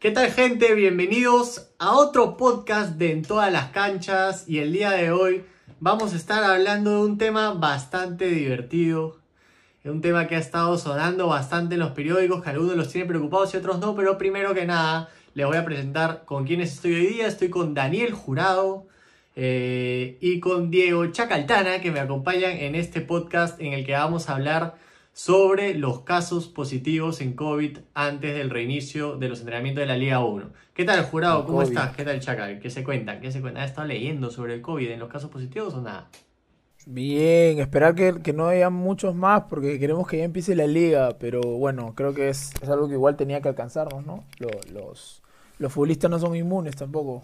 ¿Qué tal gente? Bienvenidos a otro podcast de En todas las canchas y el día de hoy vamos a estar hablando de un tema bastante divertido, un tema que ha estado sonando bastante en los periódicos, que algunos los tienen preocupados y otros no, pero primero que nada les voy a presentar con quiénes estoy hoy día. Estoy con Daniel Jurado eh, y con Diego Chacaltana que me acompañan en este podcast en el que vamos a hablar sobre los casos positivos en COVID antes del reinicio de los entrenamientos de la Liga 1. ¿Qué tal, jurado? ¿Cómo estás? ¿Qué tal, Chacal? ¿Qué se cuentan? ¿Qué se cuentan? ¿Has estado leyendo sobre el COVID en los casos positivos o nada? Bien, esperar que, no haya muchos más porque queremos que ya empiece la liga, pero bueno, creo que es, algo que igual tenía que alcanzarnos, ¿no? Los, los, futbolistas no son inmunes tampoco.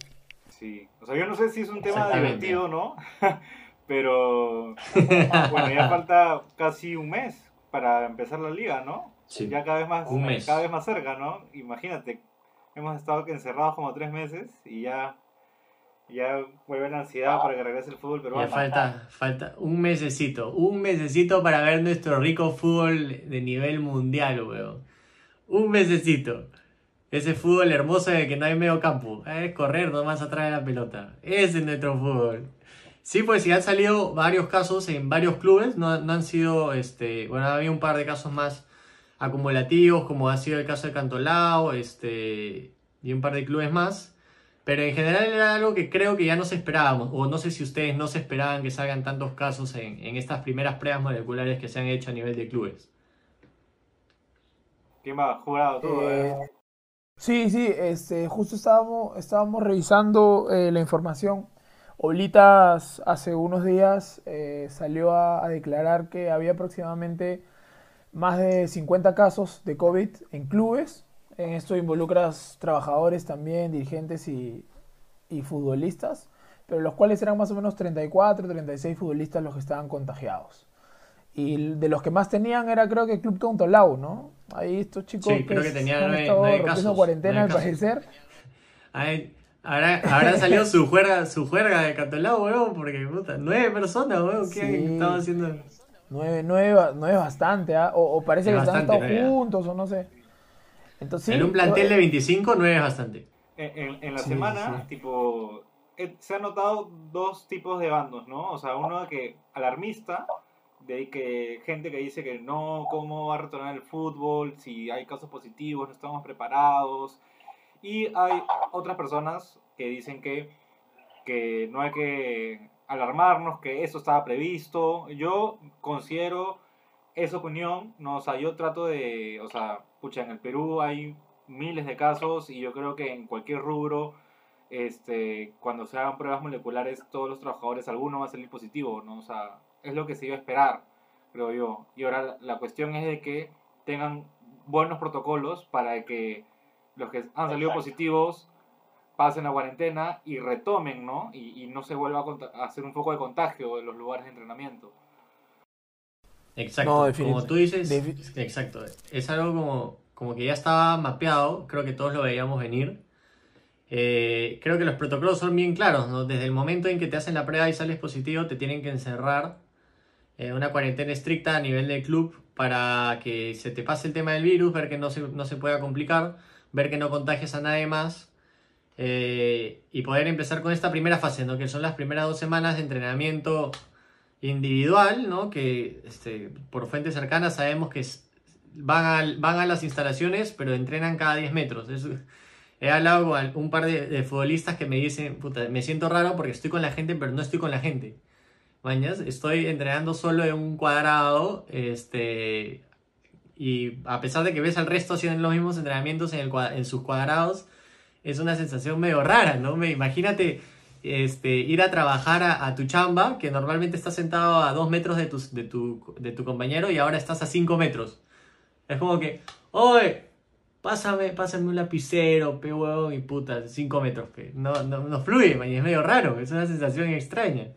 Sí, o sea, yo no sé si es un tema divertido, ¿no? pero bueno, ya falta casi un mes para empezar la liga, ¿no? Sí. Ya cada vez más, cada vez más cerca, ¿no? Imagínate, hemos estado encerrados como tres meses y ya, ya vuelve la ansiedad para que regrese el fútbol pero Ya falta, falta un mesecito, un mesecito para ver nuestro rico fútbol de nivel mundial, weón. Un mesecito. Ese fútbol hermoso de que no hay medio campo. Es correr nomás atrás de la pelota. Ese es nuestro fútbol. Sí, pues sí han salido varios casos en varios clubes, no, han sido, este, bueno, había un par de casos más acumulativos, como ha sido el caso de Cantolao, este, y un par de clubes más, pero en general era algo que creo que ya no se esperábamos, o no sé si ustedes no se esperaban que salgan tantos casos en, estas primeras pruebas moleculares que se han hecho a nivel de clubes. ¿Quién va? ¿Jurado todo? Eh, eh? Sí, sí, este, justo estábamos, estábamos revisando eh, la información Oblitas hace unos días eh, salió a, declarar que había aproximadamente más de 50 casos de COVID en clubes. En esto involucras trabajadores también, dirigentes y, futbolistas, pero los cuales eran más o menos 34, 36 futbolistas los que estaban contagiados. Y de los que más tenían era creo que el Club Tontolao, ¿no? Ahí estos chicos sí, creo que tenían nueve, casos, cuarentena al parecer. Habrá, salido su juerga, su juerga de Catolao, weón, porque puta, nueve personas, weón, ¿qué estaban haciendo? Nueve, nueve, nueve bastante, ¿ah? o, parece que están todos juntos, o no sé. Entonces, en un plantel de 25, nueve es bastante. En, la semana, tipo, eh, se han notado dos tipos de bandos, ¿no? O sea, uno que alarmista, de que gente que dice que no, cómo va a retornar el fútbol, si hay casos positivos, no estamos preparados, y hay otras personas que dicen que, que no hay que alarmarnos, que eso estaba previsto. Yo considero esa opinión, ¿no? O sea, yo trato de, o sea, pucha, en el Perú hay miles de casos y yo creo que en cualquier rubro, este, cuando se hagan pruebas moleculares, todos los trabajadores, alguno va a salir positivo, ¿no? O sea, es lo que se iba a esperar, creo yo. Y ahora la cuestión es de que tengan buenos protocolos para que los que han salido positivos pasen la cuarentena y retomen, ¿no? Y, no se vuelva a, hacer un foco de contagio en los lugares de entrenamiento. Exacto, como tú dices, exacto, es algo como, como que ya estaba mapeado, creo que todos lo veíamos venir. Eh, creo que los protocolos son bien claros, ¿no? Desde el momento en que te hacen la prueba y sales positivo, te tienen que encerrar en una cuarentena estricta a nivel del club para que se te pase el tema del virus, ver que no se, no se pueda complicar ver que no contagies a nadie más eh, y poder empezar con esta primera fase, ¿no? que son las primeras dos semanas de entrenamiento individual, ¿no? que este, por fuentes cercanas sabemos que van, a, van a las instalaciones, pero entrenan cada 10 metros. he hablado con un par de, futbolistas que me dicen, puta, me siento raro porque estoy con la gente, pero no estoy con la gente. Mañas, estoy entrenando solo en un cuadrado, este, y a pesar de que ves al resto haciendo los mismos entrenamientos en, el, en sus cuadrados, es una sensación medio rara, ¿no? Me, imagínate este, ir a trabajar a, tu chamba, que normalmente estás sentado a dos metros de tu, de, tu, de tu compañero y ahora estás a cinco metros. Es como que, oye, pásame, pásame un lapicero, pe y puta, cinco metros, que no, no, no fluye, es medio raro, es una sensación extraña.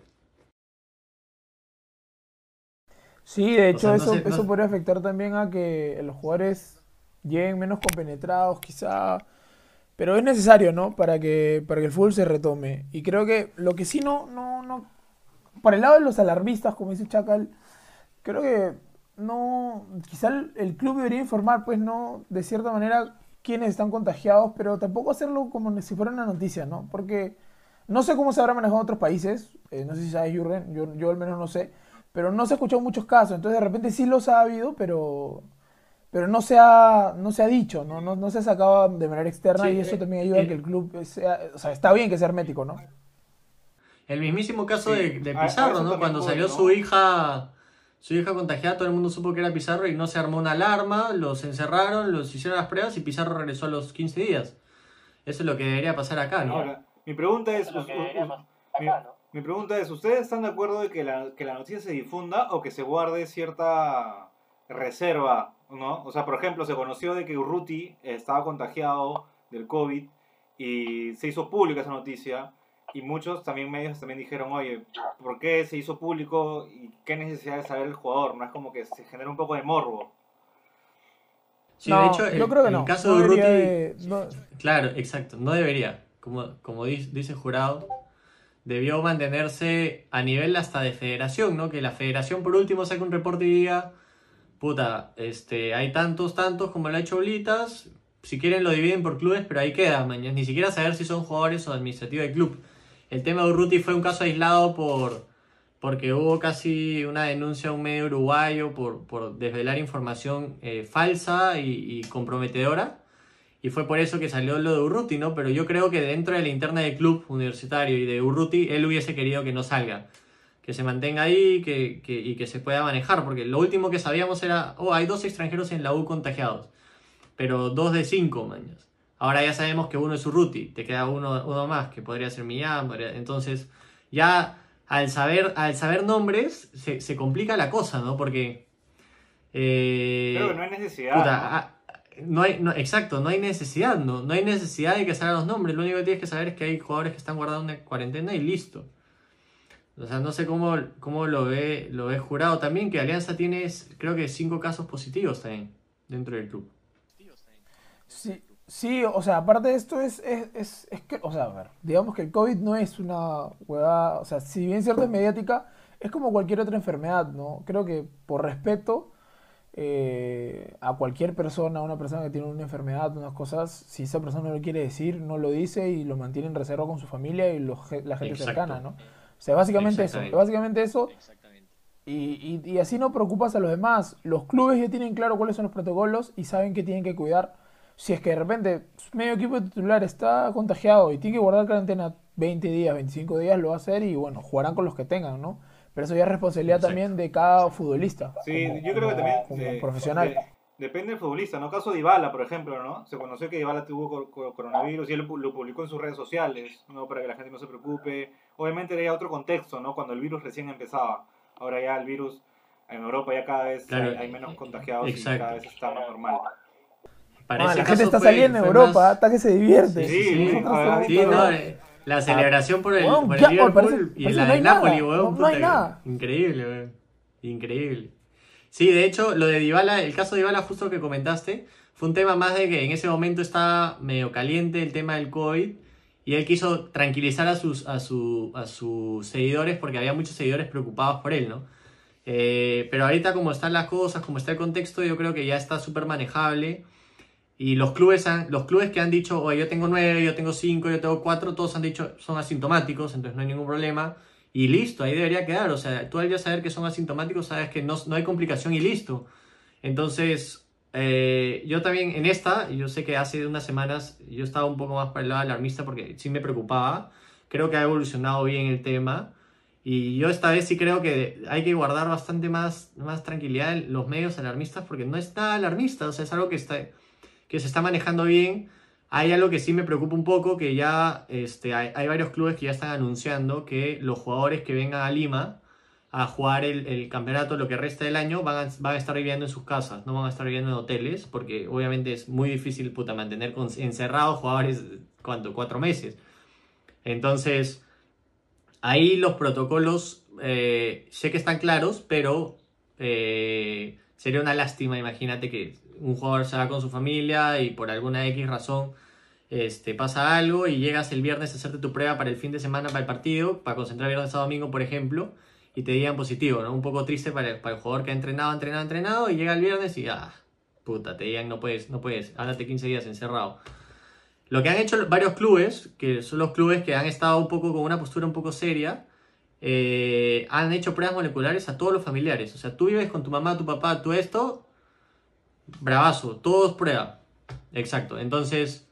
Sí, de hecho eso, eso podría afectar también a que los jugadores lleguen menos compenetrados quizá, pero es necesario, ¿no? Para que, para que el fútbol se retome. Y creo que lo que sí no, no, no, para el lado de los alarmistas, como dice Chacal, creo que no, quizá el, club debería informar, pues no, de cierta manera, quiénes están contagiados, pero tampoco hacerlo como si fuera una noticia, ¿no? Porque no sé cómo se habrá manejado en otros países, eh, no sé si sabes, Jurgen, yo, yo al menos no sé, pero no se ha escuchado muchos casos, entonces de repente sí los ha habido, pero pero no se ha, no se ha dicho, no, no, no se ha sacado de manera externa y eso eh, también ayuda a que el club sea, o sea, está bien que sea hermético, ¿no? El mismísimo caso de, Pizarro, ¿no? Cuando salió su hija su hija contagiada, todo el mundo supo que era Pizarro y no se armó una alarma, los encerraron, los hicieron las pruebas y Pizarro regresó a los 15 días. Eso es lo que debería pasar acá, ¿no? Ahora, mi pregunta es, mi, pregunta es, ¿ustedes están de acuerdo de que la, que la noticia se difunda o que se guarde cierta reserva, ¿no? O sea, por ejemplo, se conoció de que Urruti estaba contagiado del COVID y se hizo pública esa noticia y muchos también medios también dijeron, oye, ¿por qué se hizo público y qué necesidad de saber el jugador? No es como que se genera un poco de morbo. Sí, de hecho, yo creo que no. el caso de Urruti, claro, exacto, no debería. Como, como dice jurado, debió mantenerse a nivel hasta de federación, ¿no? Que la federación por último saque un reporte y diga, puta, este, hay tantos, tantos como lo ha hecho Blitas, si quieren lo dividen por clubes, pero ahí queda, mañana. Ni siquiera saber si son jugadores o administrativos del club. El tema de Urruti fue un caso aislado por porque hubo casi una denuncia a un medio uruguayo por, por desvelar información eh, falsa y, comprometedora. Y fue por eso que salió lo de Urruti, ¿no? Pero yo creo que dentro de la interna del club universitario y de Urruti, él hubiese querido que no salga. Que se mantenga ahí que, que, y que se pueda manejar. Porque lo último que sabíamos era, oh, hay dos extranjeros en la U contagiados. Pero dos de cinco, mañas. Ahora ya sabemos que uno es Urruti, te queda uno, uno más, que podría ser Millán. Entonces, ya al saber, al saber nombres, se, complica la cosa, ¿no? Porque. Eh, Creo que no hay necesidad. Ah, ¿no? Hay, exacto, no hay necesidad, ¿no? No hay necesidad de que salgan los nombres. Lo único que tienes que saber es que hay jugadores que están guardados en cuarentena y listo. O sea, no sé cómo, cómo lo, ve, lo ve jurado también, que Alianza tiene, creo que cinco casos positivos también dentro del club. Sí, Sí, o sea, aparte de esto es, es, es, que, o sea, a ver, digamos que el COVID no es una huevada, o sea, si bien cierto es mediática, es como cualquier otra enfermedad, ¿no? Creo que por respeto eh, a cualquier persona, a una persona que tiene una enfermedad, unas cosas, si esa persona no lo quiere decir, no lo dice y lo mantiene en reserva con su familia y la gente cercana, ¿no? O sea, básicamente eso, básicamente eso. Y, y, y así no preocupas a los demás. Los clubes ya tienen claro cuáles son los protocolos y saben que tienen que cuidar si es que de repente medio equipo titular está contagiado y tiene que guardar cuarentena 20 días, 25 días, lo va a hacer y bueno, jugarán con los que tengan, ¿no? Pero eso ya es responsabilidad también de cada futbolista. Sí, yo creo que también profesional. depende del futbolista, ¿no? Caso de Ibala, por ejemplo, ¿no? Se conoció que Ibala tuvo coronavirus y él lo publicó en sus redes sociales, ¿no? Para que la gente no se preocupe. Obviamente era otro contexto, ¿no? Cuando el virus recién empezaba. Ahora ya el virus en Europa ya cada vez hay, menos contagiados y cada vez está más normal la gente está saliendo en Europa, hasta que se divierte. Sí, sí, sí, no, eh, la celebración por el, por el Liverpool y la de Napoli, weón. No, hay nada. Increíble, weón. Increíble. Sí, de hecho, lo de Dybala, el caso de Dybala justo que comentaste, fue un tema más de que en ese momento estaba medio caliente el tema del COVID y él quiso tranquilizar a sus, a, su, a sus seguidores porque había muchos seguidores preocupados por él, ¿no? Eh, pero ahorita como están las cosas, como está el contexto, yo creo que ya está súper manejable. Y los clubes, han, los clubes que han dicho, oye, yo tengo nueve, yo tengo cinco, yo tengo cuatro, todos han dicho son asintomáticos, entonces no hay ningún problema. Y listo, ahí debería quedar. O sea, tú al ya saber que son asintomáticos, sabes que no, no hay complicación y listo. Entonces, eh, yo también en esta, yo sé que hace unas semanas yo estaba un poco más para el lado alarmista porque sí me preocupaba. Creo que ha evolucionado bien el tema. Y yo esta vez sí creo que hay que guardar bastante más, más tranquilidad en los medios alarmistas porque no está alarmista, o sea, es algo que está que se está manejando bien. Hay algo que sí me preocupa un poco, que ya este, hay, varios clubes que ya están anunciando que los jugadores que vengan a Lima a jugar el, campeonato lo que resta del año van a, estar viviendo en sus casas, no van a estar viviendo en hoteles, porque obviamente es muy difícil puta, mantener encerrados jugadores. Cuatro meses. Entonces, ahí los protocolos eh, sé que están claros, pero eh, sería una lástima, imagínate que un jugador se va con su familia y por alguna X razón este, pasa algo y llegas el viernes a hacerte tu prueba para el fin de semana para el partido, para concentrar viernes a domingo, por ejemplo, y te digan positivo, ¿no? Un poco triste para el, jugador que ha entrenado, entrenado, entrenado, y llega el viernes y ah, puta, te digan no puedes, no puedes, ándate 15 días encerrado. Lo que han hecho varios clubes, que son los clubes que han estado un poco con una postura un poco seria, eh, han hecho pruebas moleculares a todos los familiares. O sea, tú vives con tu mamá, tu papá, tú esto, bravazo, todos prueba. Exacto. Entonces,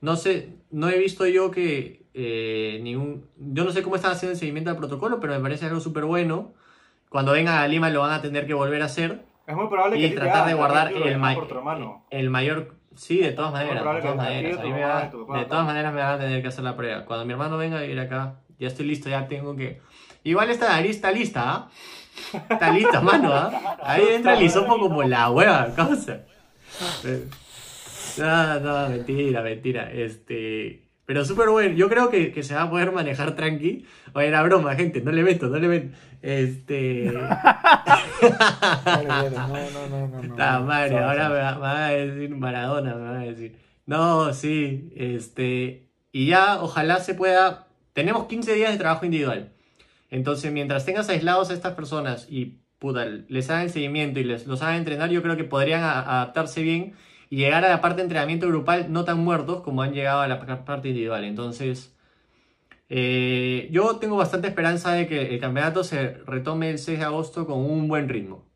no sé, no he visto yo que eh, ningún... Yo no sé cómo están haciendo el seguimiento del protocolo, pero me parece algo súper bueno. Cuando venga a Lima lo van a tener que volver a hacer. Es muy probable y tratar de guardar el, el mayor Sí, de todas maneras. De todas maneras, de todas maneras me van a tener que hacer la prueba. Cuando mi hermano venga a vivir acá, ya estoy listo, ya tengo que. Igual esta nariz está lista, ¿ah? Está lista, mano, ¿ah? Ahí entra el hisopo como la hueva, cosa. No, no, mentira, mentira. Este. Pero súper bueno. Yo creo que, que, se va a poder manejar tranqui. Oye, era broma, gente. No le meto, no le meto. Este. no, no, no, no. Está madre, ahora me va, a decir Maradona, me va a decir. No, sí, este. Y ya, ojalá se pueda. Tenemos 15 días de trabajo individual. Entonces, mientras tengas aislados a estas personas y puta, les hagan seguimiento y les los hagan entrenar, yo creo que podrían adaptarse bien y llegar a la parte de entrenamiento grupal no tan muertos como han llegado a la parte individual. Entonces, eh, yo tengo bastante esperanza de que el campeonato se retome el 6 de agosto con un buen ritmo.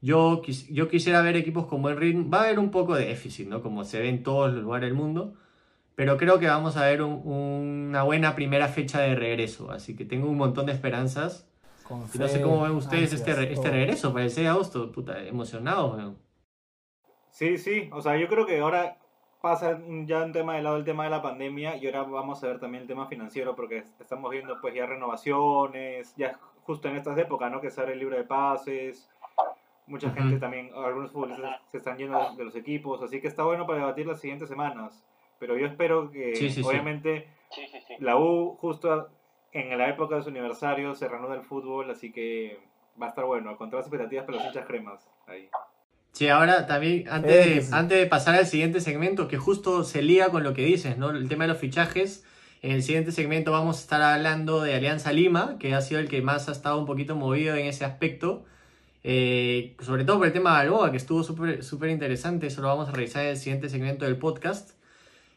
Yo, yo quisiera ver equipos con buen ritmo. Va a haber un poco de déficit, ¿no? Como se ve en todos los lugares del mundo. Pero creo que vamos a ver una buena primera fecha de regreso. Así que tengo un montón de esperanzas. no sé cómo ven ustedes este, este regreso para el 6 de agosto. Puta, emocionados, Sí, sí. O sea, yo creo que ahora pasa ya un tema de lado el tema de la pandemia y ahora vamos a ver también el tema financiero porque estamos viendo pues ya renovaciones, ya justo en estas épocas, ¿no? Que sale el libro de pases, mucha gente también, algunos futbolistas se están yendo de los equipos, así que está bueno para debatir las siguientes semanas. Pero yo espero que, obviamente, la U justo en la época de su aniversario se reanuda el fútbol, así que va a estar bueno, con todas las expectativas para los hinchas cremas ahí. Sí, ahora también, antes de, antes de pasar al siguiente segmento, que justo se liga con lo que dices, ¿no? El tema de los fichajes. En el siguiente segmento vamos a estar hablando de Alianza Lima, que ha sido el que más ha estado un poquito movido en ese aspecto. Eh, sobre todo por el tema de Balboa, que estuvo súper interesante. Eso lo vamos a revisar en el siguiente segmento del podcast.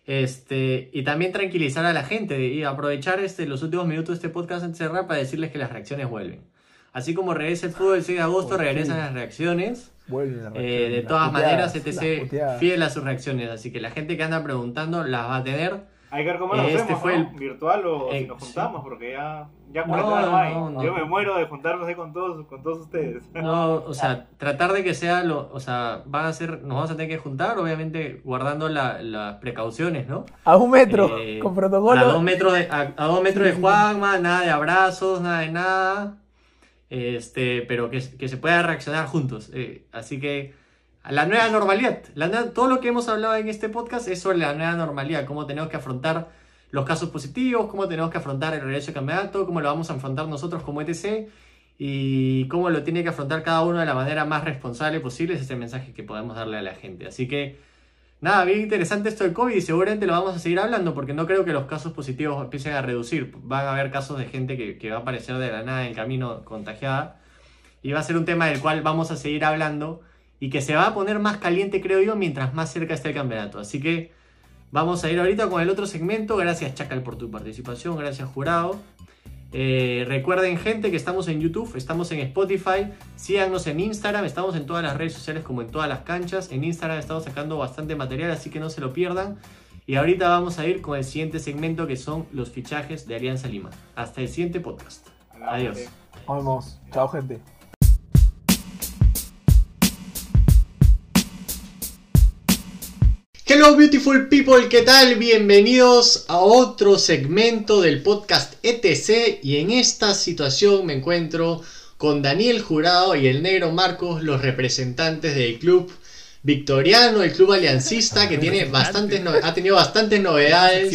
Este, y también tranquilizar a la gente y aprovechar este, los últimos minutos de este podcast de cerrar para decirles que las reacciones vuelven. Así como regresa el fútbol el 6 de agosto, regresan las reacciones. Eh, de todas maneras, ETC fiel a sus reacciones, así que la gente que anda preguntando las va a tener. Hay que ver cómo lo este hacemos, fue el... virtual o si nos juntamos, porque ya, ya no, no, hay. Yo me muero de juntarnos ahí con todos, con todos ustedes. No, o sea, tratar de que sea lo, o sea, van a ser, nos vamos a tener que juntar, obviamente guardando las precauciones, ¿no? A un metro, eh, con protocolo. A dos metros de, a, a dos metros de Juanma, nada de abrazos, nada de nada este, pero que, se pueda reaccionar juntos. Eh, así que la nueva normalidad, todo lo que hemos hablado en este podcast es sobre la nueva normalidad, cómo tenemos que afrontar los casos positivos, cómo tenemos que afrontar el regreso de campeonato, cómo lo vamos a afrontar nosotros como ETC y cómo lo tiene que afrontar cada uno de la manera más responsable posible. Ese es el mensaje que podemos darle a la gente. Así que nada, bien interesante esto del COVID y seguramente lo vamos a seguir hablando porque no creo que los casos positivos empiecen a reducir. Van a haber casos de gente que, va a aparecer de la nada en el camino contagiada y va a ser un tema del cual vamos a seguir hablando y que se va a poner más caliente, creo yo, mientras más cerca esté el campeonato. Así que vamos a ir ahorita con el otro segmento. Gracias, Chacal, por tu participación. Gracias, jurado. Eh, recuerden gente que estamos en YouTube, estamos en Spotify, síganos en Instagram, estamos en todas las redes sociales como en todas las canchas. En Instagram estamos sacando bastante material, así que no se lo pierdan. Y ahorita vamos a ir con el siguiente segmento que son los fichajes de Alianza Lima. Hasta el siguiente podcast. Adiós. Nos vemos. Chao gente. Hello beautiful people, ¿qué tal? Bienvenidos a otro segmento del podcast ETC y en esta situación me encuentro con Daniel Jurado y el negro Marcos, los representantes del club Victoriano, el club aliancista, que tiene bastantes ha tenido bastantes novedades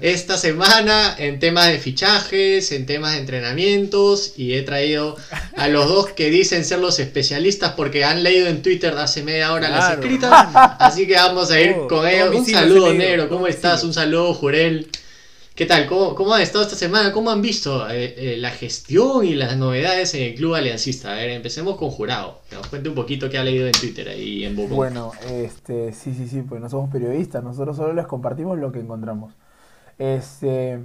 esta semana en temas de fichajes, en temas de entrenamientos, y he traído a los dos que dicen ser los especialistas porque han leído en Twitter hace media hora las escritas, así que vamos a ir con ellos. Un saludo, negro, ¿cómo estás? Un saludo, Jurel. ¿Qué tal? ¿Cómo, ¿Cómo, ha estado esta semana? ¿Cómo han visto eh, eh, la gestión y las novedades en el club aliancista? A ver, empecemos con Jurado. Que nos cuente un poquito qué ha leído en Twitter ahí en Boca. Bueno, este, sí, sí, sí, pues no somos periodistas, nosotros solo les compartimos lo que encontramos. Este,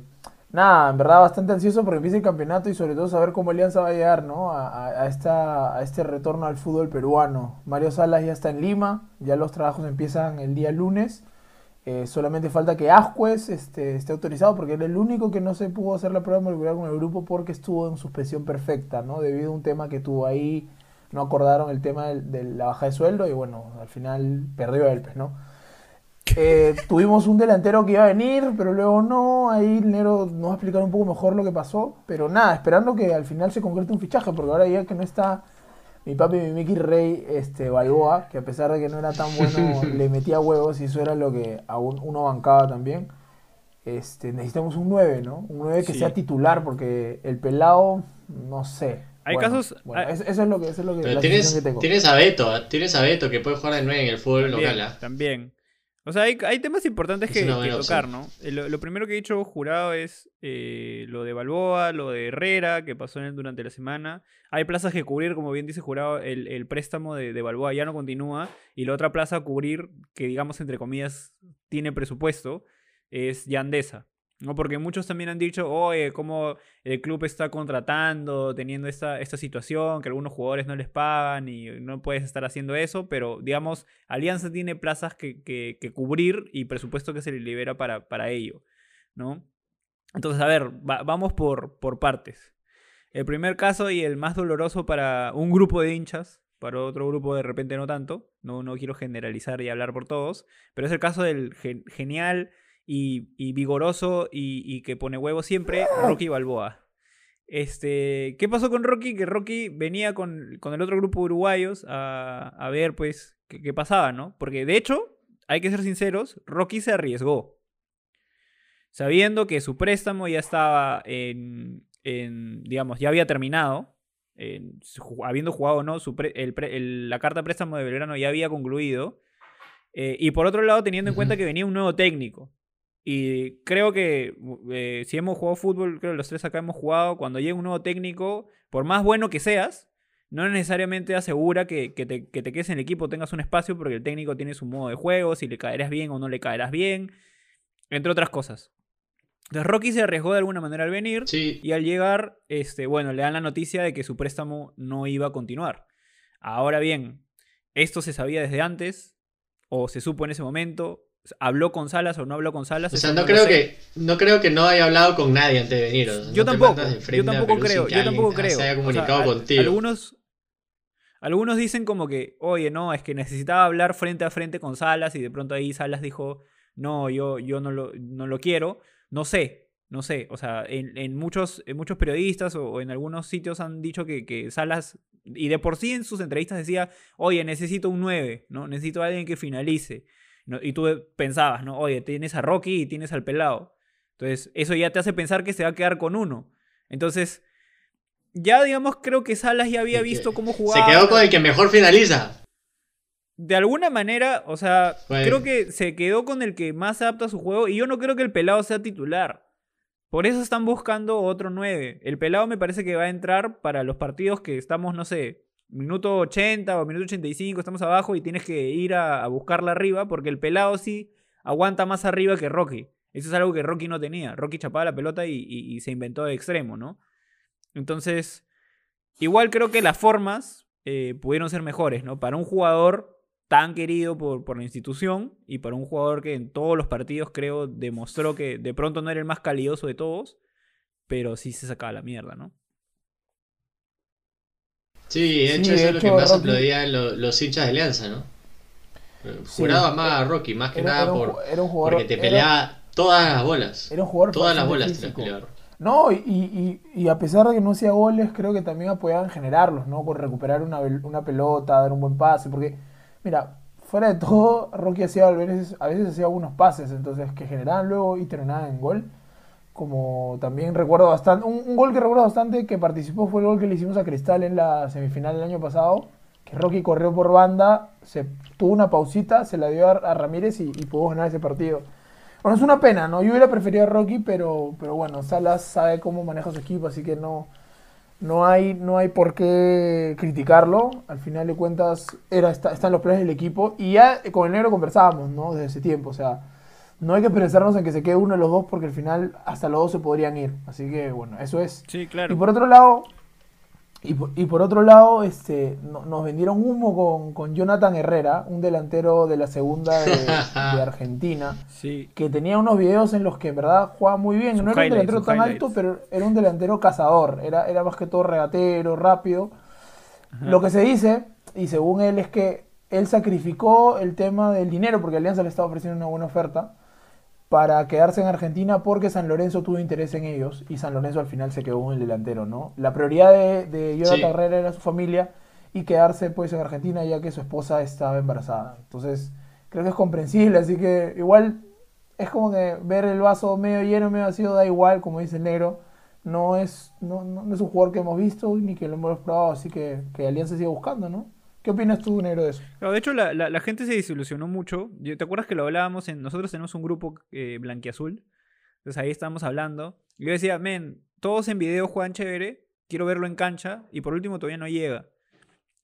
nada, en verdad bastante ansioso porque empieza el campeonato y sobre todo saber cómo Alianza va a llegar, ¿no? A, esta, a este retorno al fútbol peruano. Mario Salas ya está en Lima, ya los trabajos empiezan el día lunes. Eh, solamente falta que Ascuez este, esté autorizado porque era el único que no se pudo hacer la prueba molecular con el grupo porque estuvo en suspensión perfecta, ¿no? Debido a un tema que tuvo ahí, no acordaron el tema de, la baja de sueldo y bueno, al final perdió el pues, ¿no? Eh, tuvimos un delantero que iba a venir, pero luego no. Ahí Nero nos va a explicar un poco mejor lo que pasó. Pero nada, esperando que al final se concrete un fichaje, porque ahora ya que no está mi papi, mi Mickey Rey, este, Balboa, que a pesar de que no era tan bueno, le metía huevos y eso era lo que aún uno bancaba también. Este, necesitamos un 9, ¿no? Un 9 que sea titular, porque el pelado, no sé. Hay casos. eso, es lo que, eso es lo que, tienes, que tengo. Tienes a Beto, tienes a Beto que puede jugar de 9 en el fútbol local. ¿ah? También. O sea, hay, temas importantes que, tocar, ¿no? Eh, lo, primero que he dicho jurado es eh, lo de Balboa, lo de Herrera, que pasó en, durante la semana. Hay plazas que cubrir, como bien dice jurado, el, préstamo de, de, Balboa ya no continúa. Y la otra plaza a cubrir, que digamos entre comillas tiene presupuesto, es Yandesa. ¿No? Porque muchos también han dicho, oye, cómo el club está contratando, teniendo esta, esta situación, que algunos jugadores no les pagan y no puedes estar haciendo eso, pero digamos, Alianza tiene plazas que, cubrir y presupuesto que se le libera para, para ello, ¿no? Entonces, a ver, vamos por, por partes. El primer caso y el más doloroso para un grupo de hinchas, para otro grupo de repente no tanto, no, no quiero generalizar y hablar por todos, pero es el caso del genial y, vigoroso y, que pone huevo siempre, Rocky Balboa. Este, ¿Qué pasó con Rocky? Que Rocky venía con, el otro grupo de uruguayos a, ver, pues, qué, pasaba, ¿no? Porque de hecho, hay que ser sinceros, Rocky se arriesgó. Sabiendo que su préstamo ya estaba en, digamos, ya había terminado, habiendo jugado no, su la carta préstamo de Belgrano ya había concluido. Eh, y por otro lado, teniendo en cuenta que venía un nuevo técnico. Y creo que eh, si hemos jugado fútbol, creo que los tres acá hemos jugado, cuando llega un nuevo técnico, por más bueno que seas, no necesariamente asegura que, te, que, quedes en el equipo, tengas un espacio, porque el técnico tiene su modo de juego, si le caerás bien o no le caerás bien, entre otras cosas. Entonces Rocky se arriesgó de alguna manera al venir y al llegar, este, bueno, le dan la noticia de que su préstamo no iba a continuar. Ahora bien, esto se sabía desde antes, o se supo en ese momento, habló con Salas o no habló con Salas. O sea, no, creo que no creo que no haya hablado con nadie antes de venir. yo, tampoco, yo tampoco creo, yo tampoco creo. Se haya comunicado contigo. Algunos algunos dicen como que, "Oye, no, es que necesitaba hablar frente a frente con Salas y de pronto ahí Salas dijo, "No, yo yo no lo no lo quiero." No sé, no sé, o sea, en, muchos, en muchos periodistas o, en algunos sitios han dicho que, que, Salas, y de por sí en sus entrevistas decía, oye, necesito un 9, ¿no? Necesito a alguien que finalice y tú pensabas, ¿no? Oye, tienes a Rocky y tienes al pelado. Entonces, eso ya te hace pensar que se va a quedar con uno. Entonces, ya digamos, creo que Salas ya había visto cómo jugaba. Se quedó con el que mejor finaliza. De alguna manera, o sea, creo que se quedó con el que más se adapta a su juego y yo no creo que el pelado sea titular. Por eso están buscando otro 9. El pelado me parece que va a entrar para los partidos que estamos, no sé, minuto 80 o minuto 85 estamos abajo y tienes que ir a, buscarla arriba porque el pelado sí aguanta más arriba que Rocky. Eso es algo que Rocky no tenía. Rocky chapaba la pelota y, se inventó de extremo, ¿no? Entonces, igual creo que las formas eh, pudieron ser mejores, ¿no? Para un jugador tan querido por, por, la institución y para un jugador que en todos los partidos creo demostró que de pronto no era el más calidoso de todos, pero sí se sacaba la mierda, ¿no? Sí, de hecho, eso es lo que más aplaudían los, hinchas de Alianza, ¿no? Juraba más a Rocky, más que nada por, porque te peleaba todas las bolas. Era un jugador Todas las bolas te peleaba. No, y, y, a pesar de que no hacía goles, creo que también apoyaban generarlos, ¿no? Por recuperar una, una pelota, dar un buen pase, porque, mira, fuera de todo, Rocky hacía a veces, a veces hacía algunos pases, entonces que generaban luego y terminaban en gol como también recuerdo bastante, un, gol que recuerdo bastante que participó fue el gol que le hicimos a Cristal en la semifinal del año pasado, que Rocky corrió por banda, se tuvo una pausita, se la dio a, Ramírez y, pudo ganar ese partido. Bueno, es una pena, ¿no? Yo hubiera preferido a Rocky, pero, pero bueno, Salas sabe cómo maneja su equipo, así que no, no, hay, no hay por qué criticarlo. Al final de cuentas, era, está, están los planes del equipo. Y ya con el negro conversábamos, ¿no? Desde ese tiempo, o sea, no hay que pensarnos en que se quede uno de los dos porque al final hasta los dos se podrían ir. Así que, bueno, eso es. Sí, claro. Y por otro lado, y por, otro lado, este, nos vendieron humo con, Jonathan Herrera, un delantero de la segunda de, Argentina, que tenía unos videos en los que en verdad jugaba muy bien. no era un delantero tan alto, pero era un delantero cazador. Era, era más que todo regatero, rápido. Lo que se dice, y según él, es que él sacrificó el tema del dinero, porque Alianza le estaba ofreciendo una buena oferta para quedarse en Argentina porque San Lorenzo tuvo interés en ellos y San Lorenzo al final se quedó en el delantero, ¿no? La prioridad de, de Jonathan Herrera era su familia y quedarse pues en Argentina ya que su esposa estaba embarazada. Entonces, creo que es comprensible, así que igual es como que ver el vaso medio lleno, medio vacío, da igual, como dice el negro. No es, no, no, es un jugador que hemos visto ni que lo hemos probado, así que, que Alianza sigue buscando, ¿no? ¿Qué opinas tú, Negro, de eso? de hecho, la, gente se desilusionó mucho. ¿Te acuerdas que lo hablábamos? En, nosotros tenemos un grupo eh, blanquiazul. Entonces ahí estábamos hablando. Y yo decía, men, todos en video juegan chévere. Quiero verlo en cancha. Y por último, todavía no llega.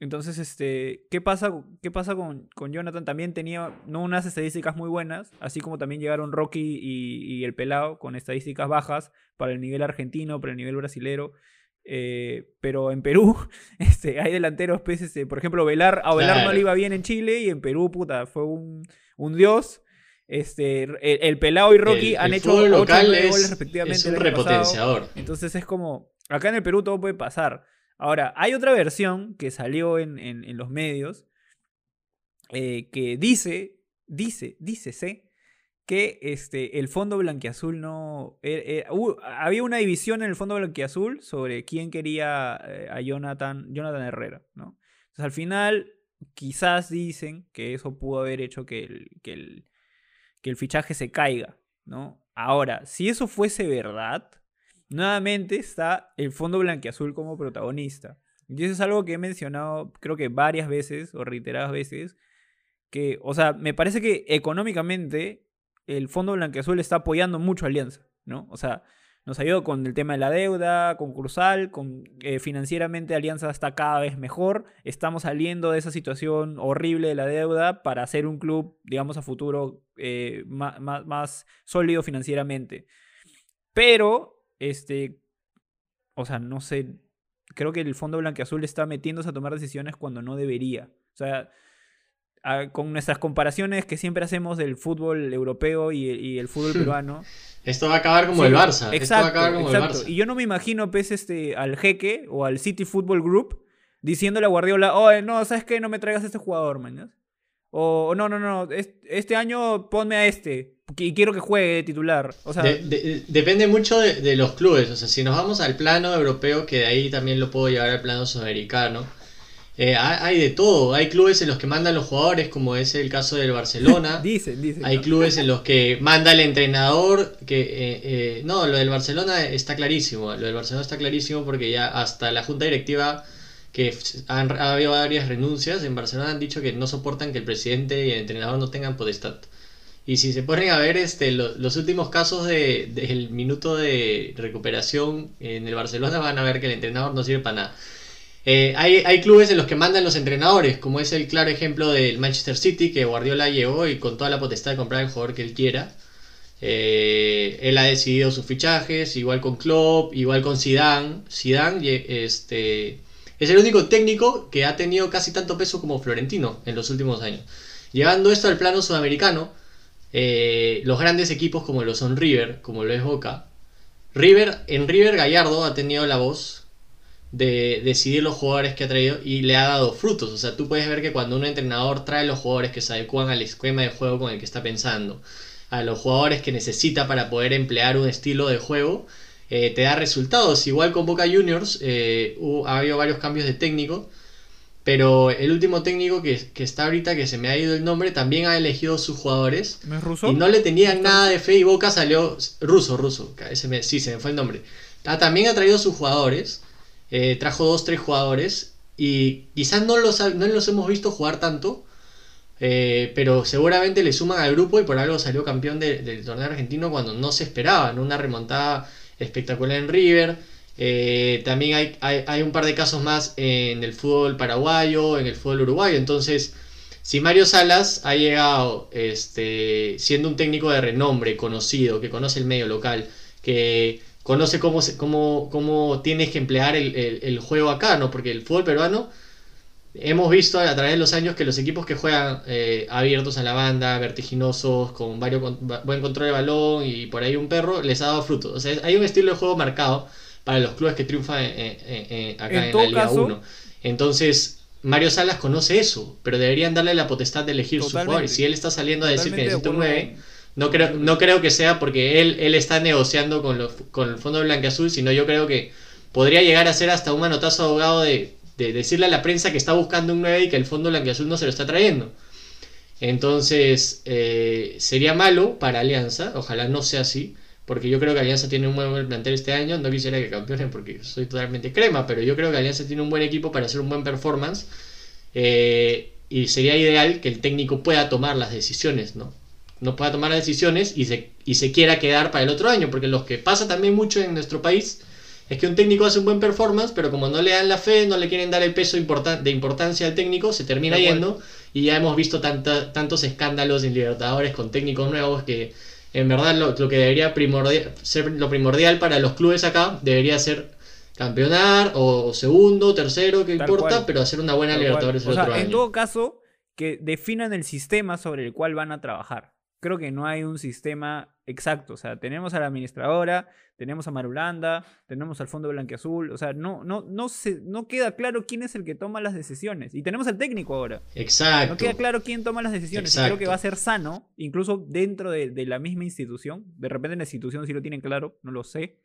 Entonces, este, ¿qué pasa, qué pasa con, Jonathan? También tenía no unas estadísticas muy buenas, así como también llegaron Rocky y, y el Pelado con estadísticas bajas para el nivel argentino, para el nivel brasilero. Eh, pero en Perú este, hay delanteros, pues, este, por ejemplo, Velar, a Velar no le iba bien en Chile y en Perú, puta, fue un, un dios. Este, el, Pelao y Rocky han hecho 8 goles respectivamente. Es un repotenciador. Entonces es como, acá en el Perú todo puede pasar. Ahora, hay otra versión que salió en, en, los medios eh, que dice, dice, dice, sé que este, el fondo blanquiazul no... Eh, eh, había una división en el fondo blanquiazul sobre quién quería eh, a Jonathan, Jonathan Herrera, ¿no? Entonces al final quizás dicen que eso pudo haber hecho que el, que el, que el fichaje se caiga, ¿no? Ahora, si eso fuese verdad, nuevamente está el fondo blanquiazul como protagonista. Y eso es algo que he mencionado creo que varias veces o reiteradas veces, que, o sea, me parece que económicamente el Fondo Blanqueazul está apoyando mucho a Alianza, ¿no? O sea, nos ayudó con el tema de la deuda concursal, con, eh, financieramente Alianza está cada vez mejor, estamos saliendo de esa situación horrible de la deuda para hacer un club, digamos, a futuro eh, más, sólido financieramente. Pero, este, o sea, no sé, creo que el Fondo Blanqueazul está metiéndose a tomar decisiones cuando no debería. O sea, con nuestras comparaciones que siempre hacemos del fútbol europeo y, el fútbol peruano. Esto va a acabar como el Barça. Exacto, Y yo no me imagino pues, este, al jeque o al City Football Group diciéndole a Guardiola, oh, no, ¿sabes qué? No me traigas a este jugador, mañana. O no, no, no, este año ponme a este y quiero que juegue titular. O sea, depende mucho de, de, los clubes. O sea, si nos vamos al plano europeo, que de ahí también lo puedo llevar al plano sudamericano eh, hay de todo. Hay clubes en los que mandan los jugadores, como es el caso del Barcelona. dicen, dicen. Hay clubes en los que manda el entrenador. que eh, eh, No, lo del Barcelona está clarísimo. Lo del Barcelona está clarísimo porque ya hasta la junta directiva, que han, ha habido varias renuncias en Barcelona, han dicho que no soportan que el presidente y el entrenador no tengan potestad. Y si se ponen a ver este, los últimos casos del de, minuto de recuperación en el Barcelona, van a ver que el entrenador no sirve para nada. Eh, hay, clubes en los que mandan los entrenadores, como es el claro ejemplo del Manchester City, que Guardiola llegó y con toda la potestad de comprar el jugador que él quiera. Eh, él ha decidido sus fichajes, igual con Klopp, igual con Zidane. Zidane este, es el único técnico que ha tenido casi tanto peso como Florentino en los últimos años. Llevando esto al plano sudamericano, eh, los grandes equipos como lo son River, como lo es Boca, River, en River Gallardo ha tenido la voz de decidir los jugadores que ha traído y le ha dado frutos. O sea, tú puedes ver que cuando un entrenador trae los jugadores que se adecuan al esquema de juego con el que está pensando, a los jugadores que necesita para poder emplear un estilo de juego, eh, te da resultados. Igual con Boca Juniors, eh, ha habido varios cambios de técnico, pero el último técnico que, está ahorita, que se me ha ido el nombre, también ha elegido sus jugadores. ¿No es ruso? Y no le tenían nada de fe y Boca salió ruso, ruso. Ese sí, se me fue el nombre. Ah, también ha traído sus jugadores eh, trajo dos, tres jugadores y quizás no los, no los hemos visto jugar tanto, Eh, pero seguramente le suman al grupo y por algo salió campeón del torneo argentino cuando no se esperaba, en una remontada espectacular en River. Eh, también hay, hay, un par de casos más en el fútbol paraguayo, en el fútbol uruguayo. Entonces, si Mario Salas ha llegado este, siendo un técnico de renombre, conocido, que conoce el medio local, que conoce cómo, cómo, cómo tienes que emplear el, el, juego acá, ¿no? Porque el fútbol peruano, hemos visto a través de los años que los equipos que juegan eh, abiertos a la banda, vertiginosos, con varios, buen control de balón y por ahí un perro, les ha dado fruto. O sea, hay un estilo de juego marcado para los clubes que triunfan acá en, la Liga 1. Entonces, Mario Salas conoce eso, pero deberían darle la potestad de elegir su jugador. Y si él está saliendo a decir que necesita un 9, no creo, no creo que sea porque él, él está negociando con, con el Fondo Azul, sino yo creo que podría llegar a ser hasta un manotazo abogado de, de decirle a la prensa que está buscando un 9 y que el Fondo Azul no se lo está trayendo. Entonces, eh, sería malo para Alianza, ojalá no sea así, porque yo creo que Alianza tiene un buen plantel este año. No quisiera que campeonen porque soy totalmente crema, pero yo creo que Alianza tiene un buen equipo para hacer un buen performance. Eh, y sería ideal que el técnico pueda tomar las decisiones, ¿no? No pueda tomar las decisiones y se, y se quiera quedar para el otro año, porque lo que pasa también mucho en nuestro país es que un técnico hace un buen performance, pero como no le dan la fe, no le quieren dar el peso de importancia al técnico, se termina yendo. Y ya hemos visto tantos escándalos en Libertadores con técnicos nuevos que en verdad lo, que debería primordial, ser lo primordial para los clubes acá debería ser campeonar o, segundo, tercero, que importa, pero hacer una buena Libertadores el otro En todo caso, que definan el sistema sobre el cual van a trabajar creo que no hay un sistema exacto. O sea, tenemos a la administradora, tenemos a Marulanda, tenemos al Fondo Blanqueazul. O sea, no, no, no, se, no queda claro quién es el que toma las decisiones. Y tenemos al técnico ahora. Exacto. No queda claro quién toma las decisiones. Y creo que va a ser sano, incluso dentro de, la misma institución. De repente en la institución sí lo tienen claro, no lo sé.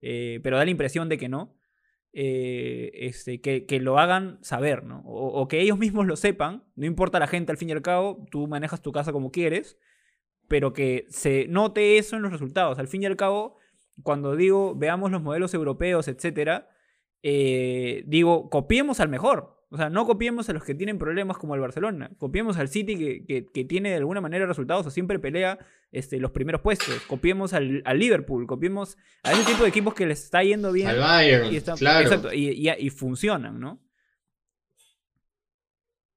Eh, pero da la impresión de que no. Eh, este, que, que, lo hagan saber, ¿no? O, o, que ellos mismos lo sepan, no importa la gente al fin y al cabo, tú manejas tu casa como quieres, pero que se note eso en los resultados. Al fin y al cabo, cuando digo veamos los modelos europeos, etcétera, eh, digo copiemos al mejor. O sea, no copiemos a los que tienen problemas como el Barcelona. Copiemos al City que, que, tiene de alguna manera resultados o siempre pelea este, los primeros puestos. Copiemos al, Liverpool. Copiemos a ese tipo de equipos que les está yendo bien. Al Bayern, y Exacto, y, funcionan, ¿no?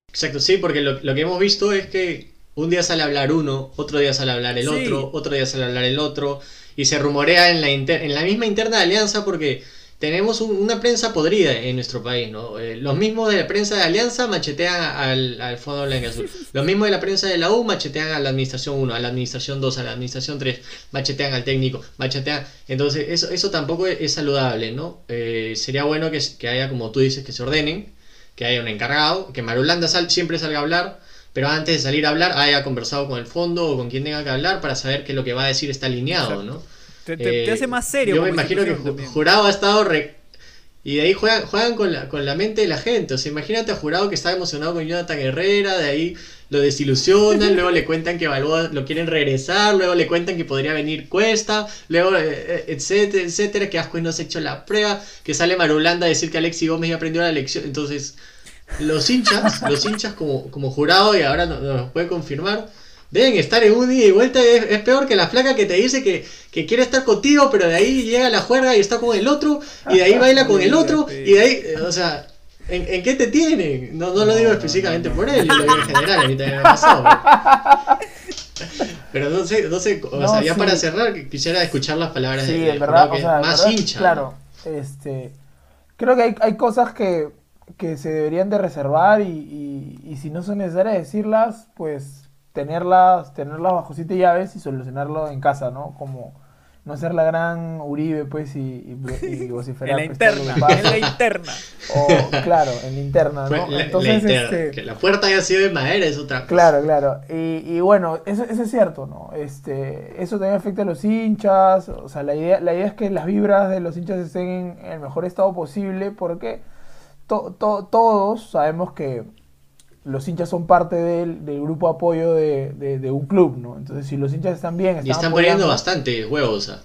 Exacto, sí, porque lo, lo que hemos visto es que un día sale a hablar uno, otro día sale a hablar el otro, otro día sale a hablar el otro, y se rumorea en la, en la misma interna de Alianza porque tenemos una prensa podrida en nuestro país, ¿no? Eh, los mismos de la prensa de Alianza machetean al, al Fondo Blanco Azul. Los mismos de la prensa de la U machetean a la Administración 1, a la Administración 2, a la Administración 3, machetean al técnico, machetean... Entonces, eso, eso tampoco es, saludable, ¿no? Eh, sería bueno que, que, haya, como tú dices, que se ordenen, que haya un encargado, que Marulanda sal, siempre salga a hablar, pero antes de salir a hablar haya conversado con el fondo o con quien tenga que hablar para saber que lo que va a decir está alineado, ¿no? Te, hace más serio. Yo me imagino que Jurado ha estado... Y de ahí juegan, juegan con, la, con la mente de la gente. O sea, imagínate a Jurado que está emocionado con Jonathan Herrera, de ahí lo desilusionan, luego le cuentan que Balboa lo quieren regresar, luego le cuentan que podría venir Cuesta, luego, eh, eh, etcétera, etcétera, que Ascuez no se ha hecho la prueba, que sale Marulanda a decir que Alexi Gómez ya aprendió la lección. Entonces, los hinchas, los hinchas como, como jurado, y ahora nos, puede confirmar, deben estar en un día y vuelta. Es, peor que la flaca que te dice que, quiere estar contigo, pero de ahí llega la juerga y está con el otro, y de ahí baila con el otro, y de ahí, o sea, ¿en, qué te tienen? No, no lo digo específicamente por él, lo digo en general, a mí también me ha pasado. Pero no sé, no sé, o sea, ya para cerrar, quisiera escuchar las palabras de, verdad, más hincha. Claro, este, creo que hay, hay cosas que que se deberían de reservar y, y, si no son necesarias decirlas, pues tenerlas, tenerlas bajo siete llaves y solucionarlo en casa, ¿no? Como no ser la gran Uribe, pues, y, y, vociferar. en la pues, interna, en la interna. O, claro, en la interna, ¿no? Entonces, este... Que la puerta haya sido de madera es otra cosa. Claro, claro. Y, bueno, eso, eso, es cierto, ¿no? Este, eso también afecta a los hinchas, o sea, la idea, la idea es que las vibras de los hinchas estén en el mejor estado posible, porque todos sabemos que los hinchas son parte del, grupo apoyo de, un club, ¿no? Entonces, si los hinchas están bien... Están y están poniendo bastante huevos.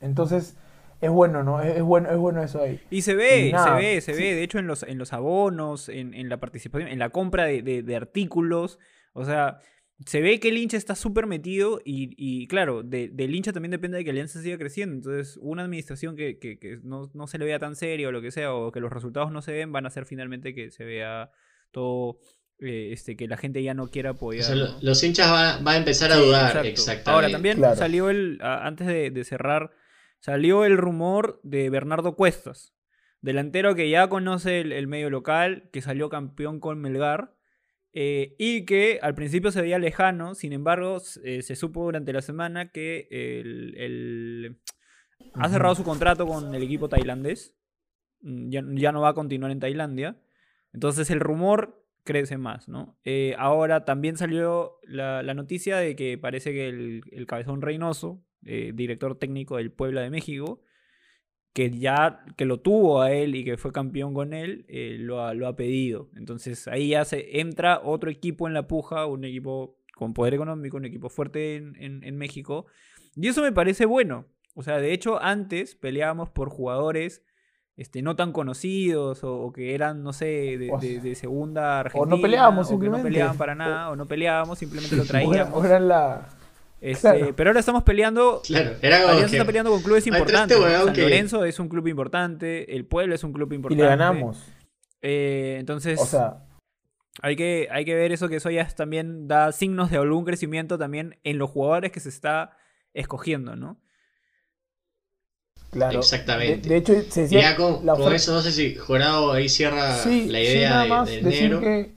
Entonces, es bueno, ¿no? Es, bueno, es bueno eso ahí. Y se ve, se ve, se ve. De hecho, en los, en los abonos, en, en la participación, en la compra de, artículos, O sea, se ve que el hincha está súper metido y, claro, de, del hincha también depende de que Alianza siga creciendo. Entonces, una administración que, que, no, no, se le vea tan serio o lo que sea, o que los resultados no se ven, van a hacer finalmente que se vea todo eh, este, que la gente ya no quiera apoyar. Los hinchas van, a empezar a dudar. Exactamente. Ahora, también salió el, antes de, cerrar, salió el rumor de Bernardo Cuestas, delantero que ya conoce el, medio local, que salió campeón con Melgar. Eh, y que al principio se veía lejano, sin embargo, eh, se supo durante la semana que el, ha cerrado su contrato con el equipo tailandés. Mm, ya, ya, no va a continuar en Tailandia. Entonces el rumor crece más, ¿no? Eh, ahora también salió la, noticia de que parece que el, Cabezón Reynoso, director técnico del Puebla de México, que ya que lo tuvo a él y que fue campeón con él, eh, lo, ha, lo, ha, pedido. Entonces ahí ya se entra otro equipo en la puja, un equipo con poder económico, un equipo fuerte en, en México. Y eso me parece bueno. O sea, de hecho, antes peleábamos por jugadores este, no tan conocidos o, que eran, no sé, de, segunda Argentina. O no peleábamos simplemente. no peleaban para nada, o, no peleábamos, simplemente lo traíamos. O la... Este, pero ahora estamos peleando. Claro, era como está peleando con clubes importantes. San Lorenzo es un club importante, el Pueblo es un club importante. Y le ganamos. Eh, entonces. O sea. Hay que, hay que ver eso que eso ya también da signos de algún crecimiento también en los jugadores que se está escogiendo, ¿no? Claro. Exactamente. De, hecho, se decía. Ya con, eso, no sé si Jorado ahí cierra la idea sí, nada de, decir que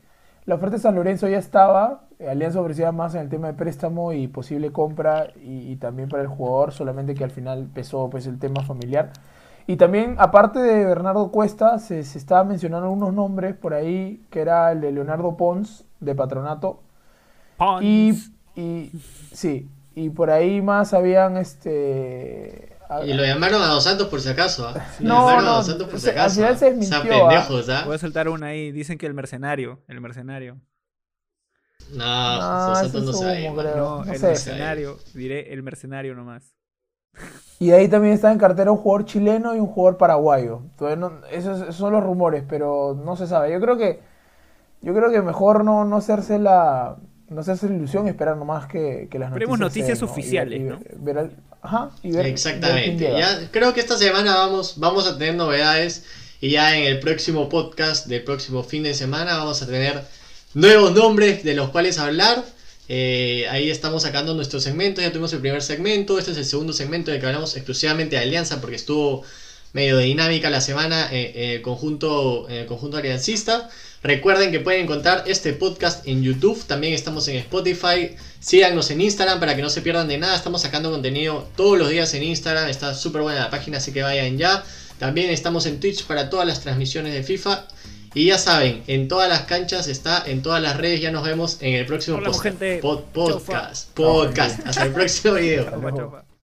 la oferta de San Lorenzo ya estaba. Alianza ofrecía más en el tema de préstamo y posible compra y, también para el jugador, solamente que al final pesó pues el tema familiar. Y también, aparte de Bernardo Cuesta, se, se estaba mencionando unos nombres por ahí, que era el de Leonardo Pons, de Patronato. Pons. Y, y sí, y por ahí más habían este y lo llamaron a Dos Santos por si acaso. ¿ah? No, no, a Dos Santos por si acaso. Al se mintió, pendejos, ¿ah? Voy a soltar una ahí. Dicen que el mercenario. El mercenario. No, no no se No, el mercenario. Diré el mercenario nomás. Y ahí también está en cartera un jugador chileno y un jugador paraguayo. esos, son los rumores, pero no se sabe. Yo creo que yo creo que mejor no, no hacerse la no hacerse la ilusión y esperar nomás que, que las noticias. noticias oficiales, ¿no? Ajá, Exactamente. ya, creo que esta semana vamos, vamos a tener novedades y ya en el próximo podcast del próximo fin de semana vamos a tener nuevos nombres de los cuales hablar. Eh, ahí estamos sacando nuestro segmento, ya tuvimos el primer segmento, este es el segundo segmento de que hablamos exclusivamente de Alianza porque estuvo medio dinámica la semana eh, eh conjunto, conjunto aliancista. Recuerden que pueden encontrar este podcast en YouTube, también estamos en Spotify. Síganos en Instagram para que no se pierdan de nada. Estamos sacando contenido todos los días en Instagram. Está súper buena la página, así que vayan ya. También estamos en Twitch para todas las transmisiones de FIFA. Y ya saben, en todas las canchas está, en todas las redes. Ya nos vemos en el próximo podcast. Podcast. Podcast. Hasta el próximo video.